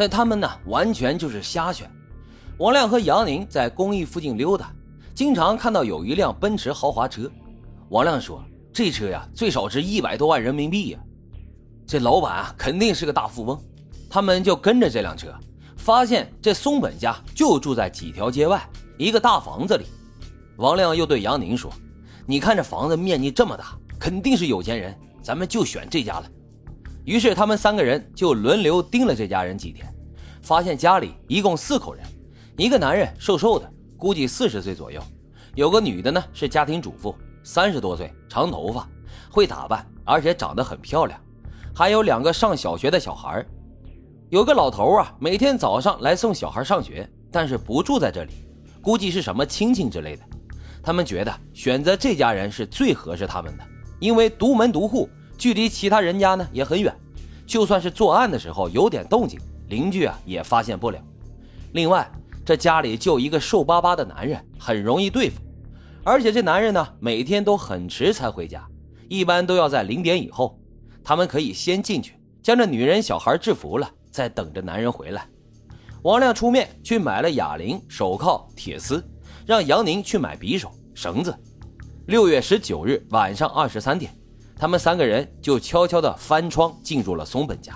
但他们呢，完全就是瞎选。王亮和杨宁在公寓附近溜达，经常看到有一辆奔驰豪华车。王亮说：“这车呀，最少值一百多万人民币呀。”这老板啊，肯定是个大富翁。他们就跟着这辆车，发现这松本家就住在几条街外一个大房子里。王亮又对杨宁说：“你看这房子面积这么大，肯定是有钱人，咱们就选这家了。”于是他们三个人就轮流盯了这家人几天，发现家里一共四口人，一个男人瘦瘦的，估计四十岁左右；有个女的呢是家庭主妇，三十多岁，长头发，会打扮，而且长得很漂亮；还有两个上小学的小孩有个老头啊，每天早上来送小孩上学，但是不住在这里，估计是什么亲戚之类的。他们觉得选择这家人是最合适他们的，因为独门独户。距离其他人家呢也很远，就算是作案的时候有点动静，邻居啊也发现不了。另外，这家里就一个瘦巴巴的男人，很容易对付。而且这男人呢每天都很迟才回家，一般都要在零点以后。他们可以先进去将这女人、小孩制服了，再等着男人回来。王亮出面去买了哑铃、手铐、铁丝，让杨宁去买匕首、绳子。六月十九日晚上二十三点。他们三个人就悄悄地翻窗进入了松本家。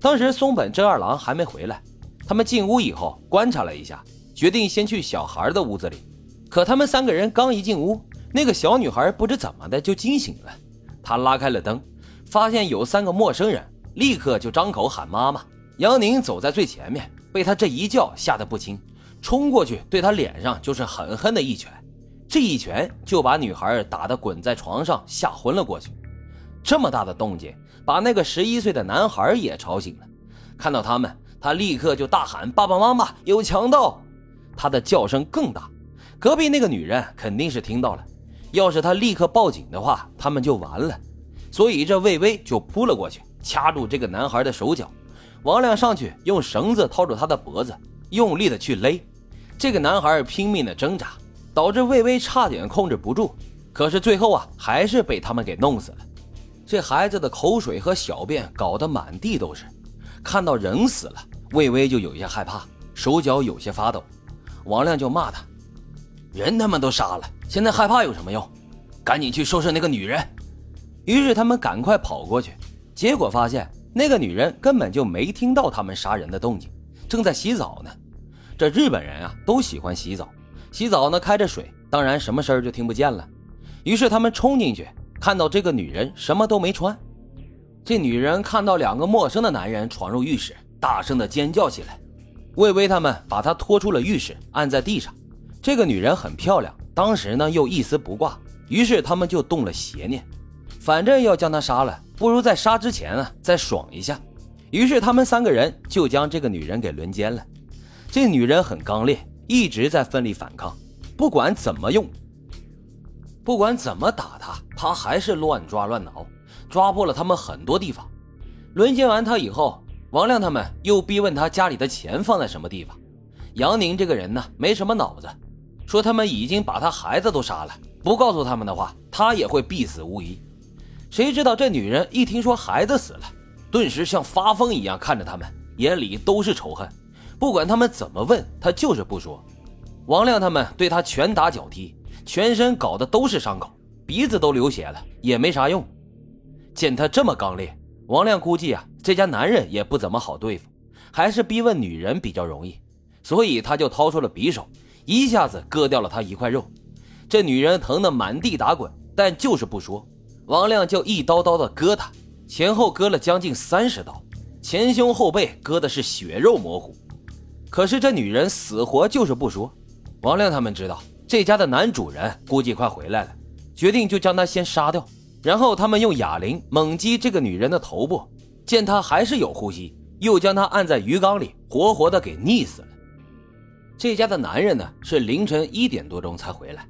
当时松本真二郎还没回来。他们进屋以后观察了一下，决定先去小孩的屋子里。可他们三个人刚一进屋，那个小女孩不知怎么的就惊醒了。她拉开了灯，发现有三个陌生人，立刻就张口喊妈妈。杨宁走在最前面，被他这一叫吓得不轻，冲过去对他脸上就是狠狠的一拳。这一拳就把女孩打得滚在床上，吓昏了过去。这么大的动静，把那个十一岁的男孩也吵醒了。看到他们，他立刻就大喊：“爸爸妈妈，有强盗！”他的叫声更大，隔壁那个女人肯定是听到了。要是他立刻报警的话，他们就完了。所以这魏巍就扑了过去，掐住这个男孩的手脚。王亮上去用绳子套住他的脖子，用力的去勒。这个男孩拼命的挣扎，导致魏巍差点控制不住。可是最后啊，还是被他们给弄死了。这孩子的口水和小便搞得满地都是，看到人死了，魏巍就有些害怕，手脚有些发抖。王亮就骂他：“人他妈都杀了，现在害怕有什么用？赶紧去收拾那个女人！”于是他们赶快跑过去，结果发现那个女人根本就没听到他们杀人的动静，正在洗澡呢。这日本人啊都喜欢洗澡，洗澡呢开着水，当然什么声儿就听不见了。于是他们冲进去。看到这个女人什么都没穿，这女人看到两个陌生的男人闯入浴室，大声的尖叫起来。魏巍他们把她拖出了浴室，按在地上。这个女人很漂亮，当时呢又一丝不挂，于是他们就动了邪念，反正要将她杀了，不如在杀之前啊再爽一下。于是他们三个人就将这个女人给轮奸了。这女人很刚烈，一直在奋力反抗，不管怎么用。不管怎么打他，他还是乱抓乱挠，抓破了他们很多地方。轮奸完他以后，王亮他们又逼问他家里的钱放在什么地方。杨宁这个人呢，没什么脑子，说他们已经把他孩子都杀了，不告诉他们的话，他也会必死无疑。谁知道这女人一听说孩子死了，顿时像发疯一样看着他们，眼里都是仇恨。不管他们怎么问，他就是不说。王亮他们对他拳打脚踢。全身搞的都是伤口，鼻子都流血了，也没啥用。见他这么刚烈，王亮估计啊，这家男人也不怎么好对付，还是逼问女人比较容易，所以他就掏出了匕首，一下子割掉了他一块肉。这女人疼得满地打滚，但就是不说。王亮就一刀刀的割她，前后割了将近三十刀，前胸后背割的是血肉模糊。可是这女人死活就是不说。王亮他们知道。这家的男主人估计快回来了，决定就将他先杀掉，然后他们用哑铃猛击这个女人的头部，见她还是有呼吸，又将她按在鱼缸里，活活的给溺死了。这家的男人呢是凌晨一点多钟才回来，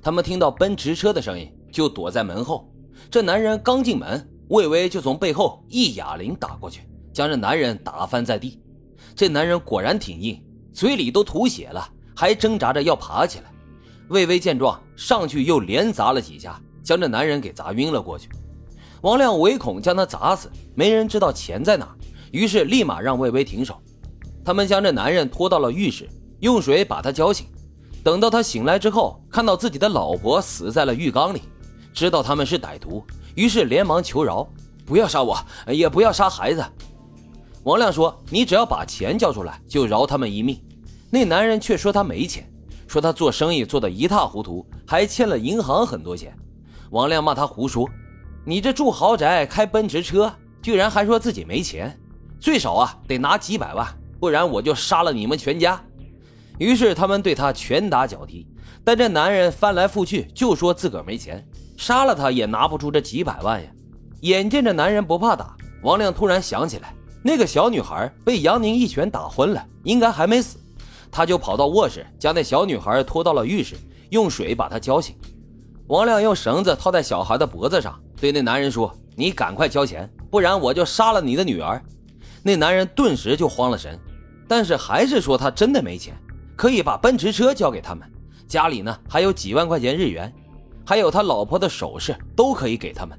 他们听到奔驰车的声音就躲在门后。这男人刚进门，魏巍就从背后一哑铃打过去，将这男人打翻在地。这男人果然挺硬，嘴里都吐血了，还挣扎着要爬起来。魏巍见状，上去又连砸了几下，将这男人给砸晕了过去。王亮唯恐将他砸死，没人知道钱在哪，于是立马让魏巍停手。他们将这男人拖到了浴室，用水把他浇醒。等到他醒来之后，看到自己的老婆死在了浴缸里，知道他们是歹徒，于是连忙求饶：“不要杀我，也不要杀孩子。”王亮说：“你只要把钱交出来，就饶他们一命。”那男人却说他没钱，说他做生意做得一塌糊涂，还欠了银行很多钱。王亮骂他胡说：“你这住豪宅，开奔驰车，居然还说自己没钱，最少啊得拿几百万，不然我就杀了你们全家。”于是他们对他拳打脚踢，但这男人翻来覆去就说自个儿没钱，杀了他也拿不出这几百万呀。眼见着男人不怕打，王亮突然想起来，那个小女孩被杨宁一拳打昏了，应该还没死，他就跑到卧室，将那小女孩拖到了浴室，用水把她浇醒。王亮用绳子套在小孩的脖子上，对那男人说：“你赶快交钱，不然我就杀了你的女儿。”那男人顿时就慌了神，但是还是说他真的没钱。可以把奔驰车交给他们，家里呢还有几万块钱日元，还有他老婆的首饰都可以给他们。